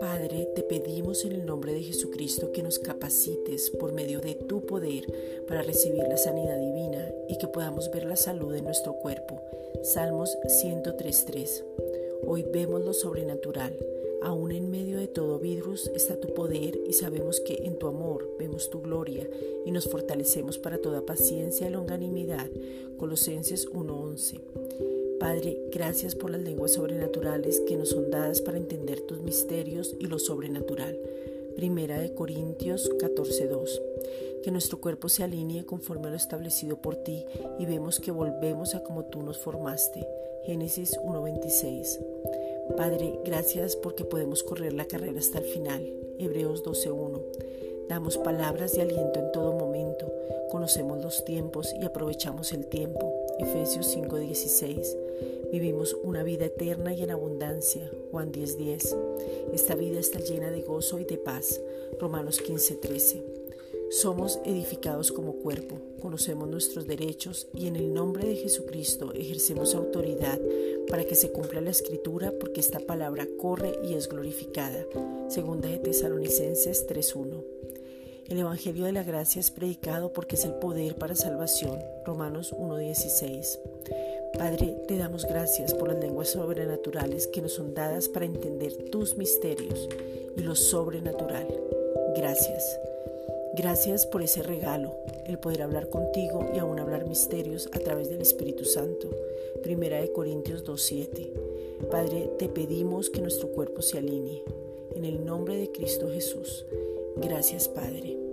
Padre, te pedimos en el nombre de Jesucristo que nos capacites por medio de tu poder para recibir la sanidad divina y que podamos ver la salud en nuestro cuerpo. Salmos 103.3. Hoy vemos lo sobrenatural. Aún en medio de todo virus está tu poder y sabemos que en tu amor vemos tu gloria y nos fortalecemos para toda paciencia y longanimidad. Colosenses 1.11. Padre, gracias por las lenguas sobrenaturales que nos son dadas para entender tus misterios y lo sobrenatural. Primera de Corintios 14:2. Que nuestro cuerpo se alinee conforme a lo establecido por ti y vemos que volvemos a como tú nos formaste. Génesis 1:26. Padre, gracias porque podemos correr la carrera hasta el final. Hebreos 12:1. Damos palabras de aliento en todo momento, conocemos los tiempos y aprovechamos el tiempo. Efesios 5:16. Vivimos una vida eterna y en abundancia. Juan 10:10. Esta vida está llena de gozo y de paz. Romanos 15:13. Somos edificados como cuerpo, conocemos nuestros derechos y en el nombre de Jesucristo ejercemos autoridad para que se cumpla la escritura porque esta palabra corre y es glorificada. Segunda de Tesalonicenses 3:1. El Evangelio de la Gracia es predicado porque es el poder para salvación. Romanos 1.16. Padre, te damos gracias por las lenguas sobrenaturales que nos son dadas para entender tus misterios y lo sobrenatural. Gracias. Gracias por ese regalo, el poder hablar contigo y aún hablar misterios a través del Espíritu Santo. Primera de Corintios 2.7. Padre, te pedimos que nuestro cuerpo se alinee. En el nombre de Cristo Jesús. Gracias, Padre.